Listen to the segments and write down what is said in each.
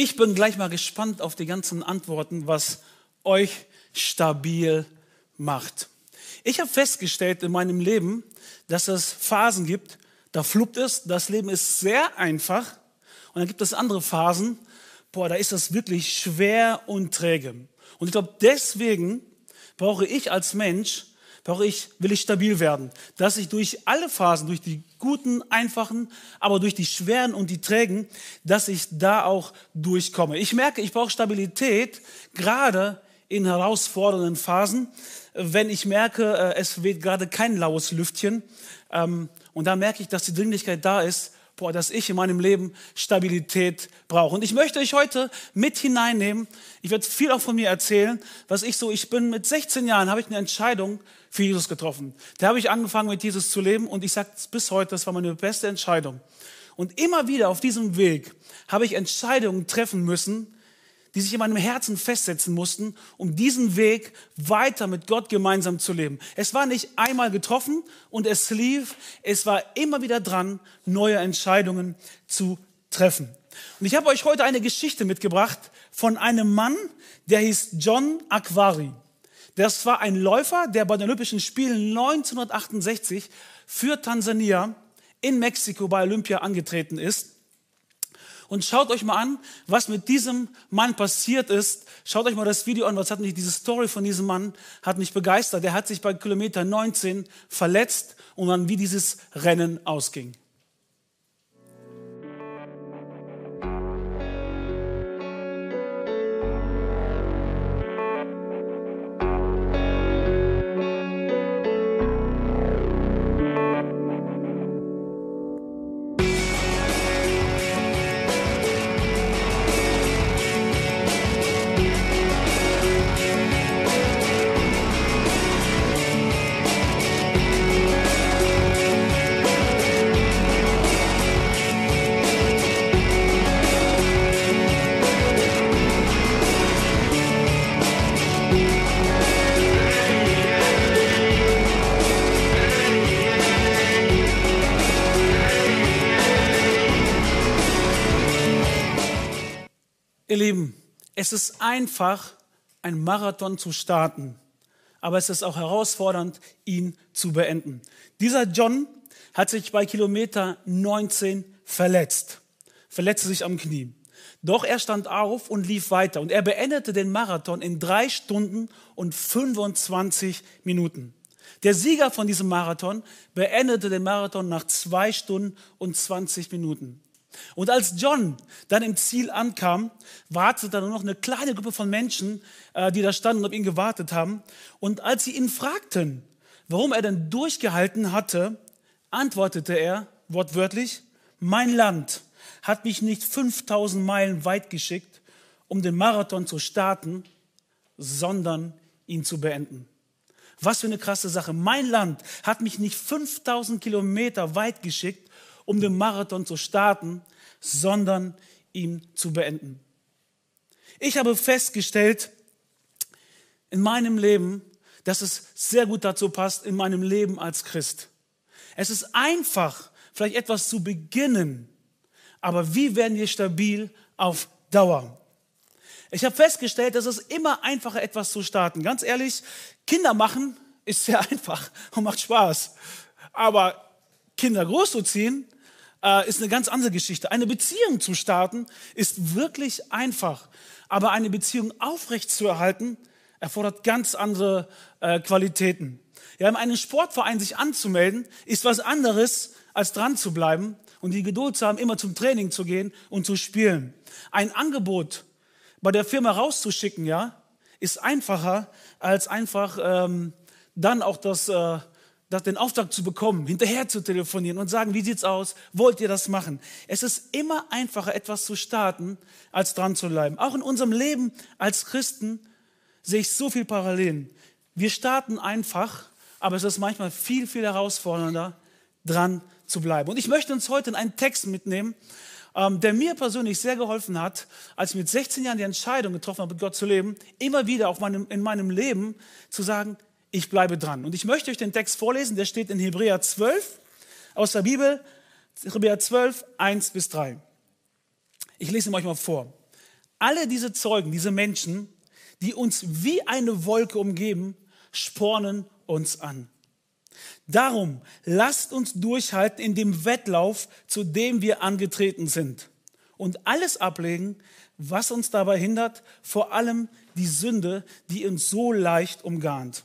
Ich bin gleich mal gespannt auf die ganzen Antworten, was euch stabil macht. Ich habe festgestellt in meinem Leben, dass es Phasen gibt, da fluppt es, das Leben ist sehr einfach. Und dann gibt es andere Phasen, boah, da ist das wirklich schwer und träge. Und ich glaube, deswegen brauche ich als Mensch brauche ich, will ich stabil werden, dass ich durch alle Phasen, durch die guten, einfachen, aber durch die schweren und die trägen, dass ich da auch durchkomme. Ich merke, ich brauche Stabilität, gerade in herausfordernden Phasen, wenn ich merke, äh, es weht gerade kein laues Lüftchen. Ähm, und da merke ich, dass die Dringlichkeit da ist, boah, dass ich in meinem Leben Stabilität brauche. Und ich möchte euch heute mit hineinnehmen. Ich werde viel auch von mir erzählen, was ich so, ich bin mit 16 Jahren, habe ich eine Entscheidung für Jesus getroffen. Da habe ich angefangen mit Jesus zu leben und ich sage bis heute, das war meine beste Entscheidung. Und immer wieder auf diesem Weg habe ich Entscheidungen treffen müssen, die sich in meinem Herzen festsetzen mussten, um diesen Weg weiter mit Gott gemeinsam zu leben. Es war nicht einmal getroffen und es lief, es war immer wieder dran, neue Entscheidungen zu treffen. Und ich habe euch heute eine Geschichte mitgebracht von einem Mann, der hieß John Aquari. Das war ein Läufer, der bei den Olympischen Spielen 1968 für Tansania in Mexiko bei Olympia angetreten ist. Und schaut euch mal an, was mit diesem Mann passiert ist. Schaut euch mal das Video an, was hat mich, diese Story von diesem Mann hat mich begeistert. Der hat sich bei Kilometer 19 verletzt und dann wie dieses Rennen ausging. Ihr Lieben, es ist einfach, ein Marathon zu starten, aber es ist auch herausfordernd, ihn zu beenden. Dieser John hat sich bei Kilometer 19 verletzt, verletzte sich am Knie. Doch er stand auf und lief weiter und er beendete den Marathon in drei Stunden und 25 Minuten. Der Sieger von diesem Marathon beendete den Marathon nach zwei Stunden und 20 Minuten. Und als John dann im Ziel ankam, wartete nur noch eine kleine Gruppe von Menschen, äh, die da standen und auf ihn gewartet haben. Und als sie ihn fragten, warum er denn durchgehalten hatte, antwortete er wortwörtlich, mein Land hat mich nicht 5000 Meilen weit geschickt, um den Marathon zu starten, sondern ihn zu beenden. Was für eine krasse Sache. Mein Land hat mich nicht 5000 Kilometer weit geschickt, um den Marathon zu starten, sondern ihn zu beenden. Ich habe festgestellt in meinem Leben, dass es sehr gut dazu passt, in meinem Leben als Christ. Es ist einfach, vielleicht etwas zu beginnen, aber wie werden wir stabil auf Dauer? Ich habe festgestellt, dass es immer einfacher etwas zu starten. Ganz ehrlich, Kinder machen ist sehr einfach und macht Spaß. Aber Kinder großzuziehen äh, ist eine ganz andere Geschichte. Eine Beziehung zu starten ist wirklich einfach, aber eine Beziehung aufrechtzuerhalten erfordert ganz andere äh, Qualitäten. Ja, in einem Sportverein sich anzumelden, ist was anderes, als dran zu bleiben und die Geduld zu haben, immer zum Training zu gehen und zu spielen. Ein Angebot bei der Firma rauszuschicken, ja, ist einfacher, als einfach ähm, dann auch das äh, das, den Auftrag zu bekommen, hinterher zu telefonieren und sagen, wie sieht's aus? Wollt ihr das machen? Es ist immer einfacher, etwas zu starten, als dran zu bleiben. Auch in unserem Leben als Christen sehe ich so viel Parallelen. Wir starten einfach, aber es ist manchmal viel, viel herausfordernder, dran zu bleiben. Und ich möchte uns heute in einen Text mitnehmen, ähm, der mir persönlich sehr geholfen hat, als ich mit 16 Jahren die Entscheidung getroffen habe, mit Gott zu leben, immer wieder auf meinem, in meinem Leben zu sagen, ich bleibe dran. Und ich möchte euch den Text vorlesen, der steht in Hebräer 12 aus der Bibel, Hebräer 12, 1 bis 3. Ich lese ihn euch mal vor. Alle diese Zeugen, diese Menschen, die uns wie eine Wolke umgeben, spornen uns an. Darum lasst uns durchhalten in dem Wettlauf, zu dem wir angetreten sind. Und alles ablegen, was uns dabei hindert, vor allem die Sünde, die uns so leicht umgarnt.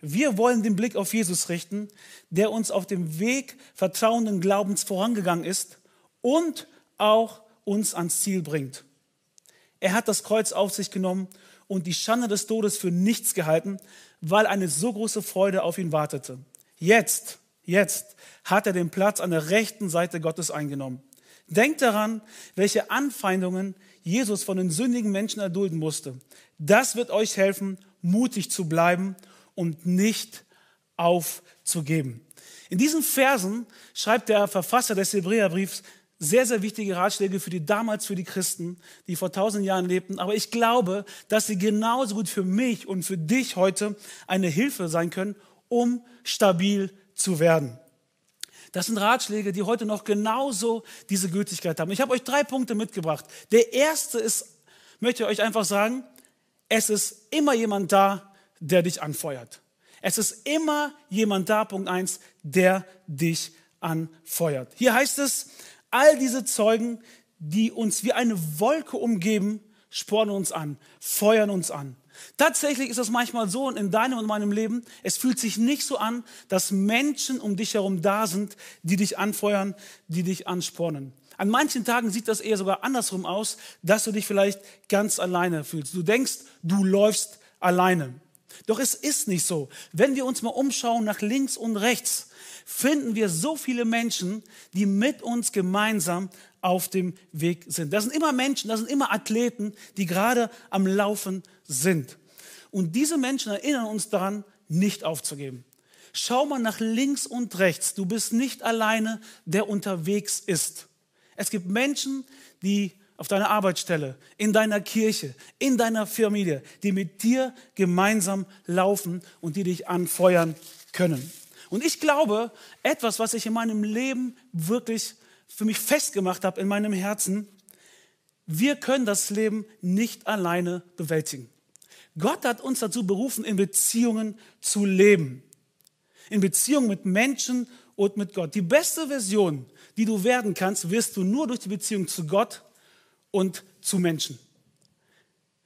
Wir wollen den Blick auf Jesus richten, der uns auf dem Weg vertrauenden Glaubens vorangegangen ist und auch uns ans Ziel bringt. Er hat das Kreuz auf sich genommen und die Schande des Todes für nichts gehalten, weil eine so große Freude auf ihn wartete. Jetzt, jetzt hat er den Platz an der rechten Seite Gottes eingenommen. Denkt daran, welche Anfeindungen Jesus von den sündigen Menschen erdulden musste. Das wird euch helfen, mutig zu bleiben und nicht aufzugeben. In diesen Versen schreibt der Verfasser des Hebräerbriefs sehr, sehr wichtige Ratschläge für die damals für die Christen, die vor tausend Jahren lebten. Aber ich glaube, dass sie genauso gut für mich und für dich heute eine Hilfe sein können, um stabil zu werden. Das sind Ratschläge, die heute noch genauso diese Gültigkeit haben. Ich habe euch drei Punkte mitgebracht. Der erste ist, möchte ich euch einfach sagen, es ist immer jemand da, der dich anfeuert. Es ist immer jemand da, Punkt eins, der dich anfeuert. Hier heißt es, all diese Zeugen, die uns wie eine Wolke umgeben, spornen uns an, feuern uns an. Tatsächlich ist es manchmal so in deinem und meinem Leben, es fühlt sich nicht so an, dass Menschen um dich herum da sind, die dich anfeuern, die dich anspornen. An manchen Tagen sieht das eher sogar andersrum aus, dass du dich vielleicht ganz alleine fühlst. Du denkst, du läufst alleine. Doch es ist nicht so. Wenn wir uns mal umschauen nach links und rechts, finden wir so viele Menschen, die mit uns gemeinsam auf dem Weg sind. Das sind immer Menschen, das sind immer Athleten, die gerade am Laufen sind. Und diese Menschen erinnern uns daran, nicht aufzugeben. Schau mal nach links und rechts. Du bist nicht alleine, der unterwegs ist. Es gibt Menschen, die auf deiner Arbeitsstelle, in deiner Kirche, in deiner Familie, die mit dir gemeinsam laufen und die dich anfeuern können. Und ich glaube, etwas, was ich in meinem Leben wirklich für mich festgemacht habe, in meinem Herzen, wir können das Leben nicht alleine bewältigen. Gott hat uns dazu berufen, in Beziehungen zu leben. In Beziehungen mit Menschen und mit Gott. Die beste Version, die du werden kannst, wirst du nur durch die Beziehung zu Gott und zu Menschen.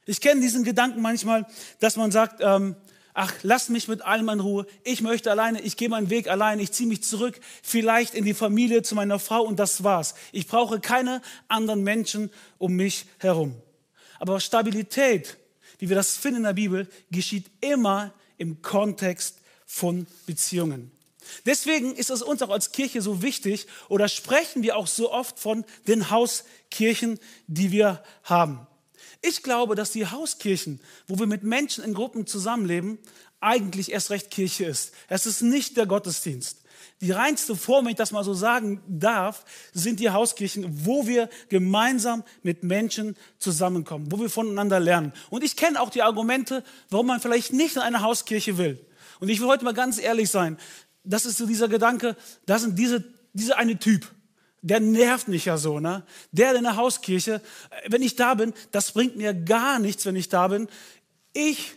Ich kenne diesen Gedanken manchmal, dass man sagt, ähm, ach, lass mich mit allem in Ruhe, ich möchte alleine, ich gehe meinen Weg alleine, ich ziehe mich zurück, vielleicht in die Familie zu meiner Frau und das war's. Ich brauche keine anderen Menschen um mich herum. Aber Stabilität, wie wir das finden in der Bibel, geschieht immer im Kontext von Beziehungen. Deswegen ist es uns auch als Kirche so wichtig oder sprechen wir auch so oft von den Hauskirchen, die wir haben. Ich glaube, dass die Hauskirchen, wo wir mit Menschen in Gruppen zusammenleben, eigentlich erst recht Kirche ist. Es ist nicht der Gottesdienst. Die reinste Form, wenn ich das mal so sagen darf, sind die Hauskirchen, wo wir gemeinsam mit Menschen zusammenkommen, wo wir voneinander lernen. Und ich kenne auch die Argumente, warum man vielleicht nicht in eine Hauskirche will. Und ich will heute mal ganz ehrlich sein das ist so dieser Gedanke, das sind diese, dieser eine Typ, der nervt mich ja so, ne? Der in der Hauskirche, äh, wenn ich da bin, das bringt mir gar nichts, wenn ich da bin. Ich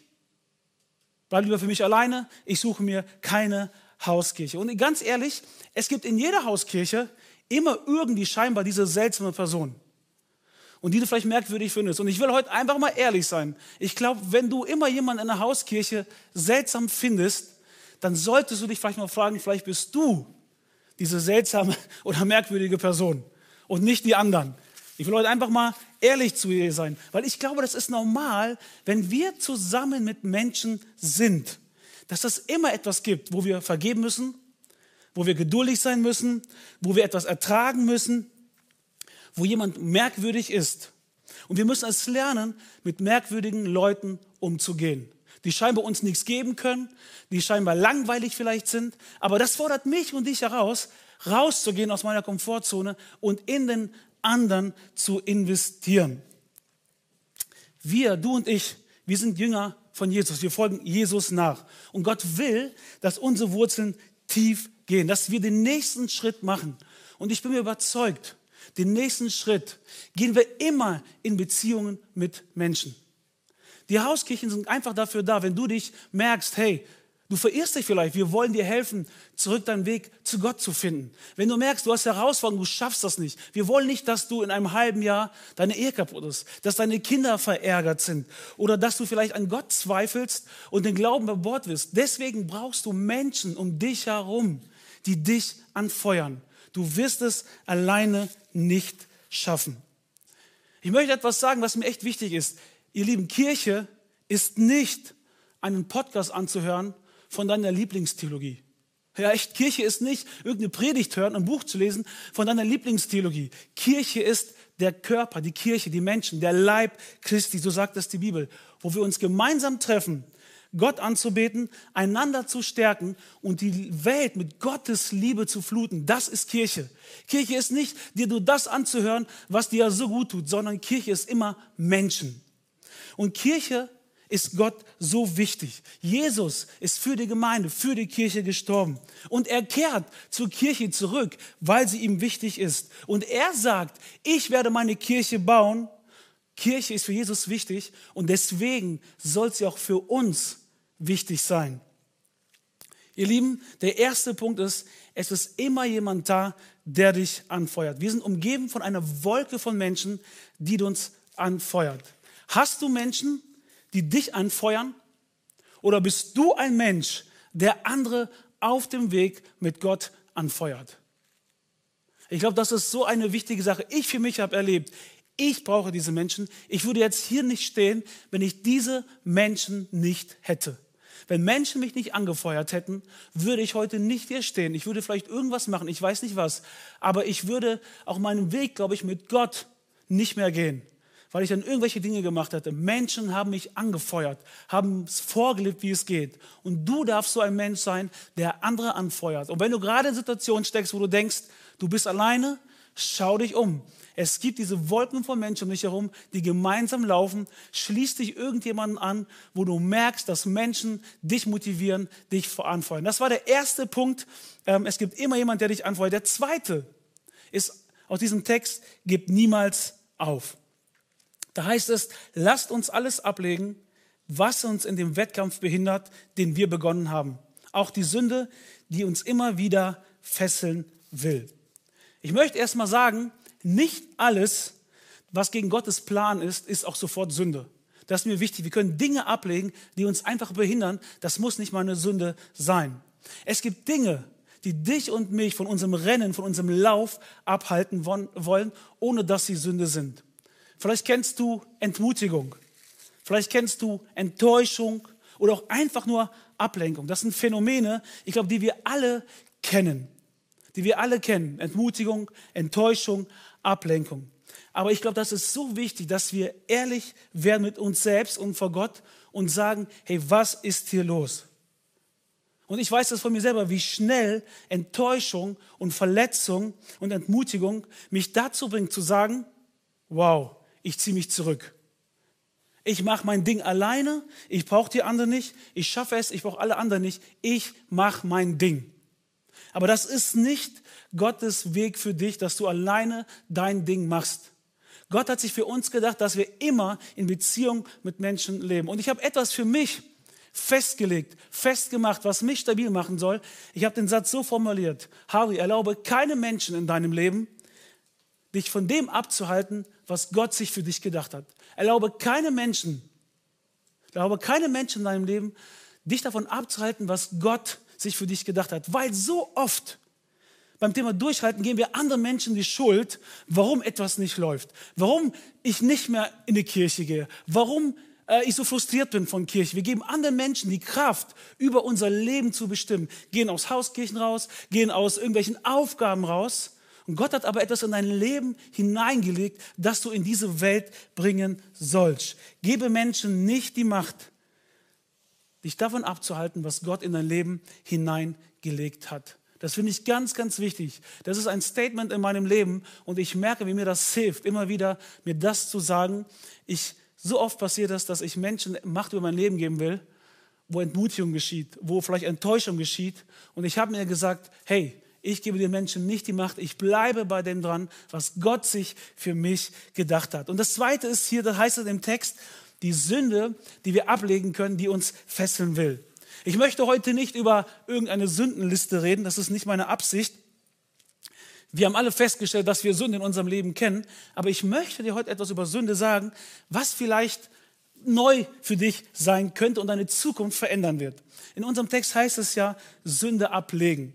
bleibe lieber für mich alleine, ich suche mir keine Hauskirche. Und ganz ehrlich, es gibt in jeder Hauskirche immer irgendwie scheinbar diese seltsame Person. Und die du vielleicht merkwürdig findest. Und ich will heute einfach mal ehrlich sein. Ich glaube, wenn du immer jemanden in der Hauskirche seltsam findest, dann solltest du dich vielleicht mal fragen, vielleicht bist du diese seltsame oder merkwürdige Person und nicht die anderen. Ich will heute einfach mal ehrlich zu dir sein, weil ich glaube, das ist normal, wenn wir zusammen mit Menschen sind, dass es immer etwas gibt, wo wir vergeben müssen, wo wir geduldig sein müssen, wo wir etwas ertragen müssen, wo jemand merkwürdig ist. Und wir müssen es lernen, mit merkwürdigen Leuten umzugehen die scheinbar uns nichts geben können, die scheinbar langweilig vielleicht sind. Aber das fordert mich und dich heraus, rauszugehen aus meiner Komfortzone und in den anderen zu investieren. Wir, du und ich, wir sind Jünger von Jesus. Wir folgen Jesus nach. Und Gott will, dass unsere Wurzeln tief gehen, dass wir den nächsten Schritt machen. Und ich bin mir überzeugt, den nächsten Schritt, gehen wir immer in Beziehungen mit Menschen. Die Hauskirchen sind einfach dafür da, wenn du dich merkst, hey, Du verirrst dich vielleicht. Wir wollen dir helfen, zurück deinen Weg zu Gott zu finden. Wenn du merkst, du hast Herausforderungen, du schaffst das nicht. Wir wollen nicht, dass du in einem halben Jahr deine Ehe kaputt ist, dass deine Kinder verärgert sind oder dass du vielleicht an Gott zweifelst und den Glauben über Bord wirst. Deswegen brauchst du Menschen um dich herum, die dich anfeuern. Du wirst es alleine nicht schaffen. Ich möchte etwas sagen, was mir echt wichtig ist. Ihr lieben, Kirche ist nicht einen Podcast anzuhören von deiner Lieblingstheologie. Ja, echt, Kirche ist nicht irgendeine Predigt hören, ein Buch zu lesen von deiner Lieblingstheologie. Kirche ist der Körper, die Kirche, die Menschen, der Leib Christi, so sagt es die Bibel, wo wir uns gemeinsam treffen, Gott anzubeten, einander zu stärken und die Welt mit Gottes Liebe zu fluten. Das ist Kirche. Kirche ist nicht, dir nur das anzuhören, was dir so gut tut, sondern Kirche ist immer Menschen. Und Kirche ist Gott so wichtig. Jesus ist für die Gemeinde, für die Kirche gestorben. Und er kehrt zur Kirche zurück, weil sie ihm wichtig ist. Und er sagt, ich werde meine Kirche bauen. Kirche ist für Jesus wichtig und deswegen soll sie auch für uns wichtig sein. Ihr Lieben, der erste Punkt ist, es ist immer jemand da, der dich anfeuert. Wir sind umgeben von einer Wolke von Menschen, die uns anfeuert. Hast du Menschen, die dich anfeuern? Oder bist du ein Mensch, der andere auf dem Weg mit Gott anfeuert? Ich glaube, das ist so eine wichtige Sache. Ich für mich habe erlebt, ich brauche diese Menschen. Ich würde jetzt hier nicht stehen, wenn ich diese Menschen nicht hätte. Wenn Menschen mich nicht angefeuert hätten, würde ich heute nicht hier stehen. Ich würde vielleicht irgendwas machen, ich weiß nicht was. Aber ich würde auch meinen Weg, glaube ich, mit Gott nicht mehr gehen weil ich dann irgendwelche Dinge gemacht hatte. Menschen haben mich angefeuert, haben es vorgelebt, wie es geht. Und du darfst so ein Mensch sein, der andere anfeuert. Und wenn du gerade in Situationen steckst, wo du denkst, du bist alleine, schau dich um. Es gibt diese Wolken von Menschen um dich herum, die gemeinsam laufen. Schließ dich irgendjemanden an, wo du merkst, dass Menschen dich motivieren, dich voranfeuern. Das war der erste Punkt. Ähm, es gibt immer jemanden, der dich anfeuert. Der zweite ist aus diesem Text, gib niemals auf. Da heißt es, lasst uns alles ablegen, was uns in dem Wettkampf behindert, den wir begonnen haben. Auch die Sünde, die uns immer wieder fesseln will. Ich möchte erst mal sagen, nicht alles, was gegen Gottes Plan ist, ist auch sofort Sünde. Das ist mir wichtig. Wir können Dinge ablegen, die uns einfach behindern. Das muss nicht mal eine Sünde sein. Es gibt Dinge, die dich und mich von unserem Rennen, von unserem Lauf abhalten wollen, ohne dass sie Sünde sind. Vielleicht kennst du Entmutigung. Vielleicht kennst du Enttäuschung oder auch einfach nur Ablenkung. Das sind Phänomene, ich glaube, die wir alle kennen. Die wir alle kennen. Entmutigung, Enttäuschung, Ablenkung. Aber ich glaube, das ist so wichtig, dass wir ehrlich werden mit uns selbst und vor Gott und sagen, hey, was ist hier los? Und ich weiß das von mir selber, wie schnell Enttäuschung und Verletzung und Entmutigung mich dazu bringt zu sagen, wow, ich ziehe mich zurück. Ich mache mein Ding alleine, ich brauche die anderen nicht, ich schaffe es, ich brauche alle anderen nicht, ich mache mein Ding. Aber das ist nicht Gottes Weg für dich, dass du alleine dein Ding machst. Gott hat sich für uns gedacht, dass wir immer in Beziehung mit Menschen leben. Und ich habe etwas für mich festgelegt, festgemacht, was mich stabil machen soll. Ich habe den Satz so formuliert, Harry, erlaube keine Menschen in deinem Leben, dich von dem abzuhalten, was Gott sich für dich gedacht hat. Erlaube keine Menschen, erlaube keine Menschen in deinem Leben, dich davon abzuhalten, was Gott sich für dich gedacht hat. Weil so oft beim Thema Durchhalten geben wir anderen Menschen die Schuld, warum etwas nicht läuft, warum ich nicht mehr in die Kirche gehe, warum äh, ich so frustriert bin von Kirche. Wir geben anderen Menschen die Kraft, über unser Leben zu bestimmen. Gehen aus Hauskirchen raus, gehen aus irgendwelchen Aufgaben raus und Gott hat aber etwas in dein Leben hineingelegt, das du in diese Welt bringen sollst. Gebe Menschen nicht die Macht, dich davon abzuhalten, was Gott in dein Leben hineingelegt hat. Das finde ich ganz, ganz wichtig. Das ist ein Statement in meinem Leben und ich merke, wie mir das hilft, immer wieder mir das zu sagen. Ich, so oft passiert das, dass ich Menschen Macht über mein Leben geben will, wo Entmutigung geschieht, wo vielleicht Enttäuschung geschieht. Und ich habe mir gesagt, hey, Ich gebe den Menschen nicht die Macht. Ich bleibe bei dem dran, was Gott sich für mich gedacht hat. Und das Zweite ist hier, das heißt es im Text, die Sünde, die wir ablegen können, die uns fesseln will. Ich möchte heute nicht über irgendeine Sündenliste reden, das ist nicht meine Absicht. Wir haben alle festgestellt, dass wir Sünde in unserem Leben kennen, aber ich möchte dir heute etwas über Sünde sagen, was vielleicht neu für dich sein könnte und deine Zukunft verändern wird. In unserem Text heißt es ja, Sünde ablegen.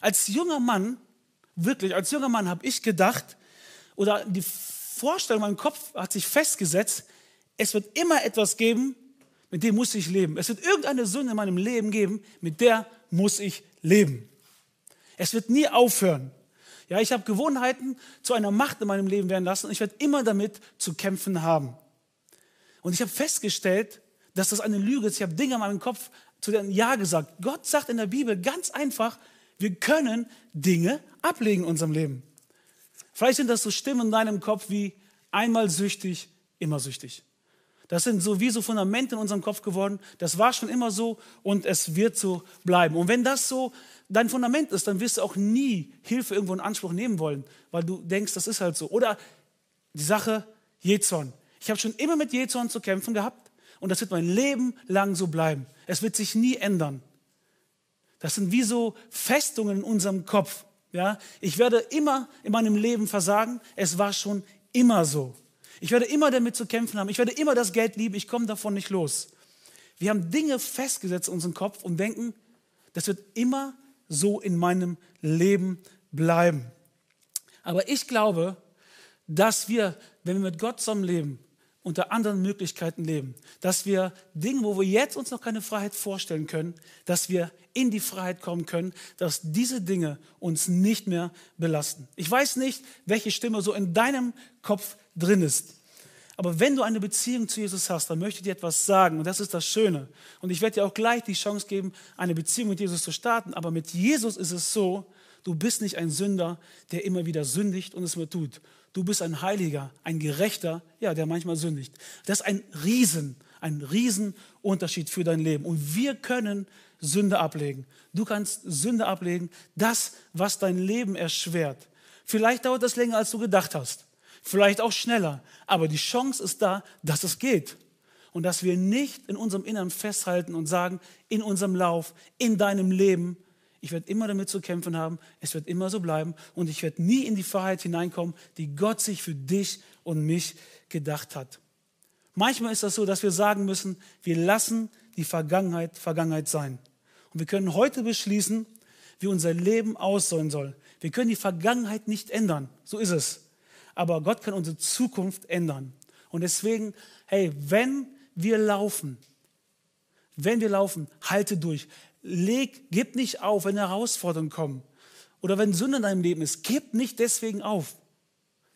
Als junger Mann, wirklich, als junger Mann habe ich gedacht, oder die Vorstellung in meinem Kopf hat sich festgesetzt, es wird immer etwas geben, mit dem muss ich leben. Es wird irgendeine Sünde in meinem Leben geben, mit der muss ich leben. Es wird nie aufhören. Ja, ich habe Gewohnheiten zu einer Macht in meinem Leben werden lassen und ich werde immer damit zu kämpfen haben. Und ich habe festgestellt, dass das eine Lüge ist. Ich habe Dinge in meinem Kopf zu dem Ja gesagt. Gott sagt in der Bibel ganz einfach, wir können Dinge ablegen in unserem Leben. Vielleicht sind das so Stimmen in deinem Kopf wie einmal süchtig, immer süchtig. Das sind so wie so Fundamente in unserem Kopf geworden. Das war schon immer so und es wird so bleiben. Und wenn das so dein Fundament ist, dann wirst du auch nie Hilfe irgendwo in Anspruch nehmen wollen, weil du denkst, das ist halt so. Oder die Sache Jezorn. Ich habe schon immer mit Jezorn zu kämpfen gehabt und das wird mein Leben lang so bleiben. Es wird sich nie ändern. Das sind wie so Festungen in unserem Kopf. Ja, ich werde immer in meinem Leben versagen. Es war schon immer so. Ich werde immer damit zu kämpfen haben. Ich werde immer das Geld lieben. Ich komme davon nicht los. Wir haben Dinge festgesetzt in unserem Kopf und denken, das wird immer so in meinem Leben bleiben. Aber ich glaube, dass wir, wenn wir mit Gott zusammen leben, unter anderen Möglichkeiten leben, dass wir Dinge, wo wir jetzt uns noch keine Freiheit vorstellen können, dass wir in die Freiheit kommen können, dass diese Dinge uns nicht mehr belasten. Ich weiß nicht, welche Stimme so in deinem Kopf drin ist. Aber wenn du eine Beziehung zu Jesus hast, dann möchte ich dir etwas sagen. Und das ist das Schöne. Und ich werde dir auch gleich die Chance geben, eine Beziehung mit Jesus zu starten. Aber mit Jesus ist es so, du bist nicht ein Sünder, der immer wieder sündigt und es mir tut. Du bist ein Heiliger, ein Gerechter, ja, der manchmal sündigt. Das ist ein Riesen, ein Riesenunterschied für dein Leben. Und wir können Sünde ablegen. Du kannst Sünde ablegen, das, was dein Leben erschwert. Vielleicht dauert das länger, als du gedacht hast. Vielleicht auch schneller. Aber die Chance ist da, dass es geht. Und dass wir nicht in unserem Innern festhalten und sagen, in unserem Lauf, in deinem Leben, ich werde immer damit zu kämpfen haben, es wird immer so bleiben und ich werde nie in die Freiheit hineinkommen, die Gott sich für dich und mich gedacht hat. Manchmal ist das so, dass wir sagen müssen, wir lassen die Vergangenheit Vergangenheit sein. Und wir können heute beschließen, wie unser Leben aussehen soll. Wir können die Vergangenheit nicht ändern, so ist es. Aber Gott kann unsere Zukunft ändern. Und deswegen, hey, wenn wir laufen, wenn wir laufen, halte durch. Leg, gib nicht auf, wenn Herausforderungen kommen. Oder wenn Sünde in deinem Leben ist, gib nicht deswegen auf.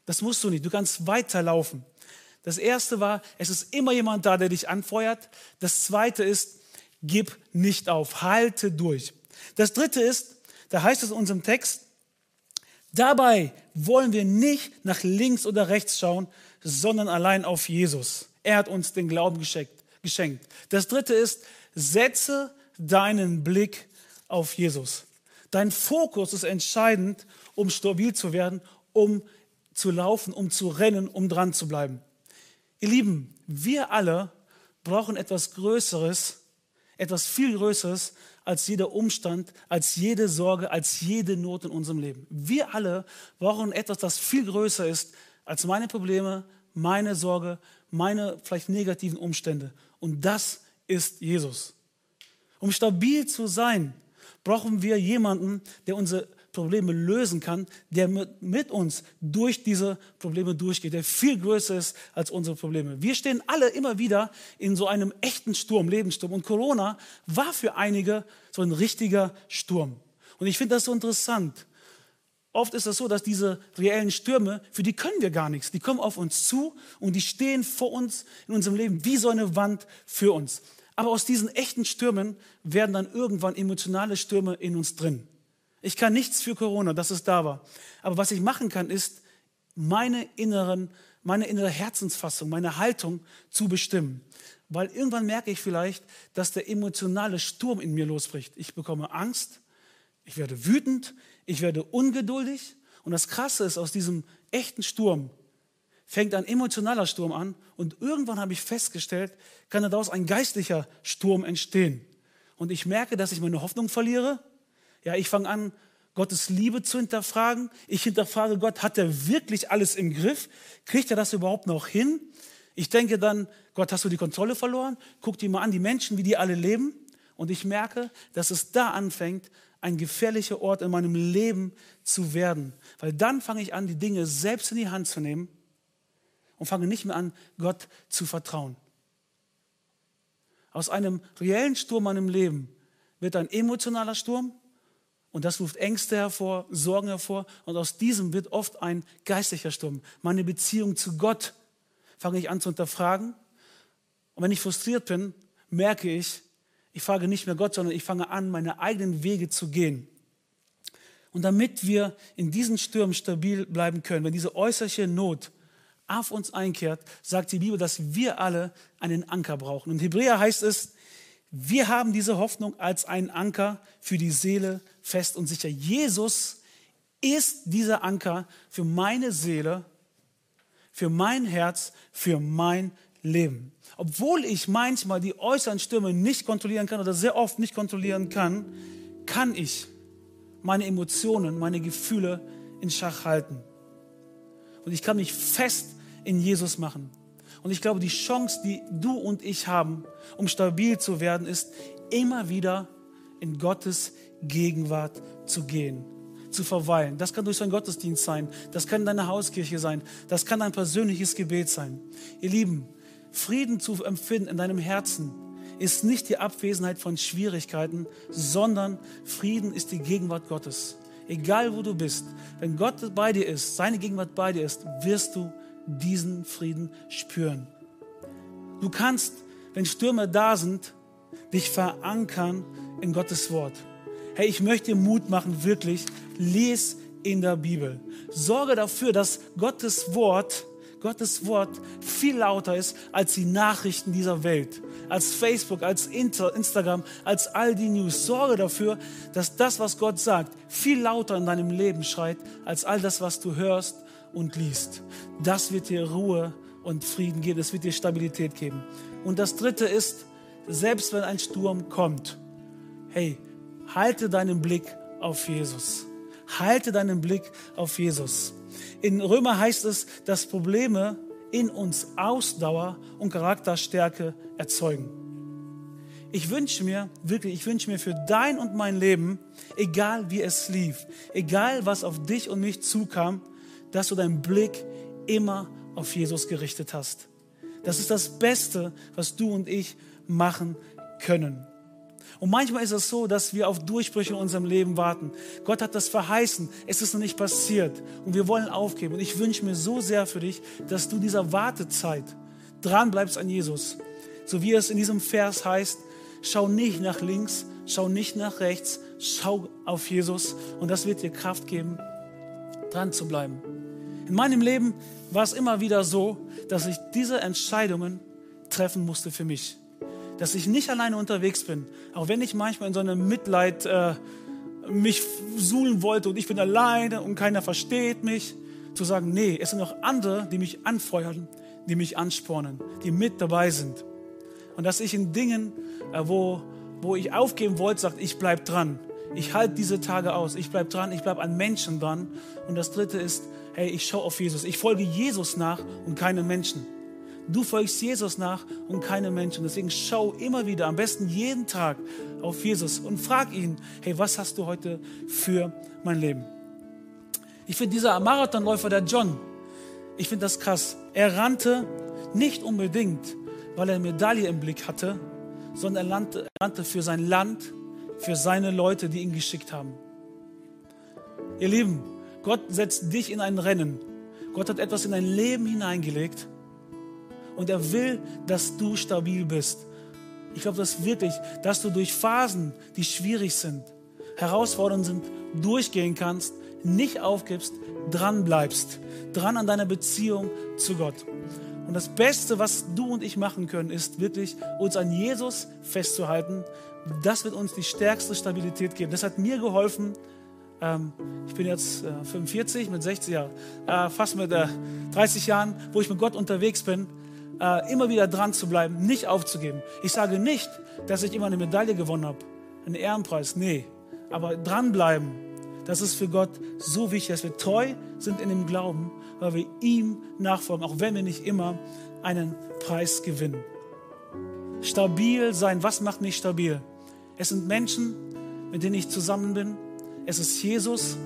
Das musst du nicht. Du kannst weiterlaufen. Das erste war, es ist immer jemand da, der dich anfeuert. Das zweite ist, gib nicht auf. Halte durch. Das dritte ist, da heißt es in unserem Text, dabei wollen wir nicht nach links oder rechts schauen, sondern allein auf Jesus. Er hat uns den Glauben geschenkt. Das dritte ist, setze deinen Blick auf Jesus. Dein Fokus ist entscheidend, um stabil zu werden, um zu laufen, um zu rennen, um dran zu bleiben. Ihr Lieben, wir alle brauchen etwas Größeres, etwas viel Größeres als jeder Umstand, als jede Sorge, als jede Not in unserem Leben. Wir alle brauchen etwas, das viel größer ist als meine Probleme, meine Sorge, meine vielleicht negativen Umstände. Und das ist Jesus. Um stabil zu sein, brauchen wir jemanden, der unsere Probleme lösen kann, der mit, uns durch diese Probleme durchgeht, der viel größer ist als unsere Probleme. Wir stehen alle immer wieder in so einem echten Sturm, Lebenssturm. Und Corona war für einige so ein richtiger Sturm. Und ich finde das so interessant. Oft ist es so, dass diese reellen Stürme, für die können wir gar nichts. Die kommen auf uns zu und die stehen vor uns in unserem Leben wie so eine Wand für uns. Aber aus diesen echten Stürmen werden dann irgendwann emotionale Stürme in uns drin. Ich kann nichts für Corona, dass es da war. Aber was ich machen kann, ist, meine, inneren, meine innere Herzensfassung, meine Haltung zu bestimmen. Weil irgendwann merke ich vielleicht, dass der emotionale Sturm in mir losbricht. Ich bekomme Angst, ich werde wütend, ich werde ungeduldig und das Krasse ist, aus diesem echten Sturm fängt ein emotionaler Sturm an und irgendwann habe ich festgestellt, kann daraus ein geistlicher Sturm entstehen. Und ich merke, dass ich meine Hoffnung verliere. Ja, ich fange an, Gottes Liebe zu hinterfragen. Ich hinterfrage Gott, hat er wirklich alles im Griff? Kriegt er das überhaupt noch hin? Ich denke dann, Gott, hast du die Kontrolle verloren? Guck dir mal an, die Menschen, wie die alle leben. Und ich merke, dass es da anfängt, ein gefährlicher Ort in meinem Leben zu werden. Weil dann fange ich an, die Dinge selbst in die Hand zu nehmen und fange nicht mehr an, Gott zu vertrauen. Aus einem reellen Sturm in meinem Leben wird ein emotionaler Sturm und das ruft Ängste hervor, Sorgen hervor und aus diesem wird oft ein geistlicher Sturm. Meine Beziehung zu Gott fange ich an zu hinterfragen und wenn ich frustriert bin, merke ich, ich frage nicht mehr Gott, sondern ich fange an, meine eigenen Wege zu gehen. Und damit wir in diesen Stürmen stabil bleiben können, wenn diese äußerliche Not auf uns einkehrt, sagt die Bibel, dass wir alle einen Anker brauchen. Und Hebräer heißt es, wir haben diese Hoffnung als einen Anker für die Seele fest und sicher. Jesus ist dieser Anker für meine Seele, für mein Herz, für mein Leben. Obwohl ich manchmal die äußeren Stürme nicht kontrollieren kann oder sehr oft nicht kontrollieren kann, kann ich meine Emotionen, meine Gefühle in Schach halten. Und ich kann mich fest in Jesus machen. Und ich glaube, die Chance, die du und ich haben, um stabil zu werden, ist immer wieder in Gottes Gegenwart zu gehen, zu verweilen. Das kann durch so einen Gottesdienst sein, das kann deine Hauskirche sein, das kann ein persönliches Gebet sein. Ihr Lieben, Frieden zu empfinden in deinem Herzen ist nicht die Abwesenheit von Schwierigkeiten, sondern Frieden ist die Gegenwart Gottes. Egal wo du bist, wenn Gott bei dir ist, seine Gegenwart bei dir ist, wirst du diesen Frieden spüren. Du kannst, wenn Stürme da sind, dich verankern in Gottes Wort. Hey, ich möchte dir Mut machen, wirklich, lies in der Bibel. Sorge dafür, dass Gottes Wort, Gottes Wort viel lauter ist als die Nachrichten dieser Welt, als Facebook, als Instagram, als all die News. Sorge dafür, dass das, was Gott sagt, viel lauter in deinem Leben schreit, als all das, was du hörst und liest. Das wird dir Ruhe und Frieden geben, das wird dir Stabilität geben. Und das Dritte ist, selbst wenn ein Sturm kommt, hey, halte deinen Blick auf Jesus. Halte deinen Blick auf Jesus. In Römer heißt es, dass Probleme in uns Ausdauer und Charakterstärke erzeugen. Ich wünsche mir, wirklich, ich wünsche mir für dein und mein Leben, egal wie es lief, egal was auf dich und mich zukam, dass du deinen Blick immer auf Jesus gerichtet hast. Das ist das Beste, was du und ich machen können. Und manchmal ist es so, dass wir auf Durchbrüche in unserem Leben warten. Gott hat das verheißen, es ist noch nicht passiert und wir wollen aufgeben. Und ich wünsche mir so sehr für dich, dass du dieser Wartezeit dran bleibst an Jesus. So wie es in diesem Vers heißt, schau nicht nach links, schau nicht nach rechts, schau auf Jesus und das wird dir Kraft geben, dran zu bleiben. In meinem Leben war es immer wieder so, dass ich diese Entscheidungen treffen musste für mich. Dass ich nicht alleine unterwegs bin, auch wenn ich manchmal in so einem Mitleid äh, mich suhlen wollte und ich bin alleine und keiner versteht mich, zu sagen, nee, es sind noch andere, die mich anfeuern, die mich anspornen, die mit dabei sind. Und dass ich in Dingen, äh, wo, wo ich aufgeben wollte, sagt, ich bleib dran. Ich halte diese Tage aus. Ich bleib dran. Ich bleib an Menschen dran. Und das Dritte ist, hey, ich schaue auf Jesus. Ich folge Jesus nach und keine Menschen. Du folgst Jesus nach und keine Menschen. Deswegen schau immer wieder, am besten jeden Tag auf Jesus und frag ihn, hey, was hast du heute für mein Leben? Ich finde dieser Marathonläufer, der John, ich finde das krass. Er rannte nicht unbedingt, weil er eine Medaille im Blick hatte, sondern er rannte für sein Land, für seine Leute, die ihn geschickt haben. Ihr Lieben, Gott setzt dich in ein Rennen. Gott hat etwas in dein Leben hineingelegt und er will, dass du stabil bist. Ich glaube das wirklich, dass du durch Phasen, die schwierig sind, herausfordernd sind, durchgehen kannst, nicht aufgibst, dran bleibst, dran an deiner Beziehung zu Gott. Und das Beste, was du und ich machen können, ist wirklich uns an Jesus festzuhalten. Das wird uns die stärkste Stabilität geben. Das hat mir geholfen, Ähm, ich bin jetzt äh, 45 mit 60 Jahren, äh, fast mit äh, 30 Jahren, wo ich mit Gott unterwegs bin, äh, immer wieder dran zu bleiben, nicht aufzugeben. Ich sage nicht, dass ich immer eine Medaille gewonnen habe, einen Ehrenpreis, nee, aber dranbleiben, das ist für Gott so wichtig, dass wir treu sind in dem Glauben, weil wir ihm nachfolgen, auch wenn wir nicht immer einen Preis gewinnen. Stabil sein, was macht mich stabil? Es sind Menschen, mit denen ich zusammen bin. Es ist Jesus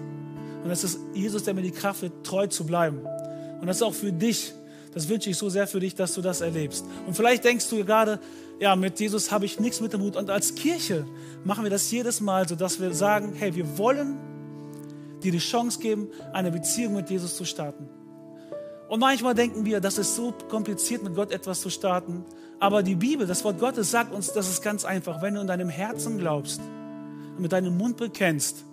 und es ist Jesus, der mir die Kraft gibt, treu zu bleiben. Und das ist auch für dich. Das wünsche ich so sehr für dich, dass du das erlebst. Und vielleicht denkst du gerade, ja, mit Jesus habe ich nichts mit dem Mut. Und als Kirche machen wir das jedes Mal, so dass wir sagen, hey, wir wollen dir die Chance geben, eine Beziehung mit Jesus zu starten. Und manchmal denken wir, das ist so kompliziert, mit Gott etwas zu starten. Aber die Bibel, das Wort Gottes sagt uns, das ist ganz einfach. Wenn du in deinem Herzen glaubst und mit deinem Mund bekennst,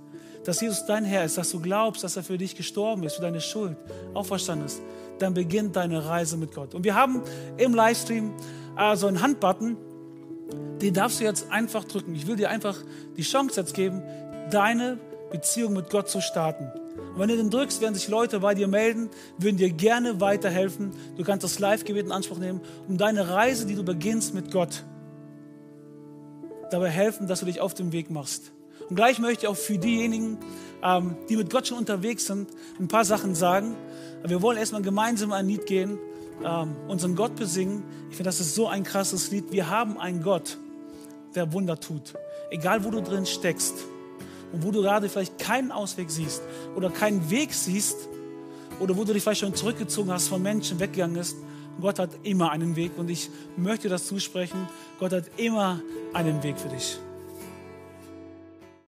dass Jesus dein Herr ist, dass du glaubst, dass er für dich gestorben ist, für deine Schuld, auferstanden ist, dann beginnt deine Reise mit Gott. Und wir haben im Livestream so einen Handbutton, den darfst du jetzt einfach drücken. Ich will dir einfach die Chance jetzt geben, deine Beziehung mit Gott zu starten. Und wenn du den drückst, werden sich Leute bei dir melden, würden dir gerne weiterhelfen. Du kannst das Live-Gebet in Anspruch nehmen, um deine Reise, die du beginnst mit Gott, dabei helfen, dass du dich auf den Weg machst. Und gleich möchte ich auch für diejenigen, ähm, die mit Gott schon unterwegs sind, ein paar Sachen sagen. Wir wollen erstmal gemeinsam ein Lied gehen, ähm, unseren Gott besingen. Ich finde, das ist so ein krasses Lied. Wir haben einen Gott, der Wunder tut. Egal, wo du drin steckst und wo du gerade vielleicht keinen Ausweg siehst oder keinen Weg siehst oder wo du dich vielleicht schon zurückgezogen hast, von Menschen weggegangen ist. Gott hat immer einen Weg und ich möchte das zusprechen. Gott hat immer einen Weg für dich.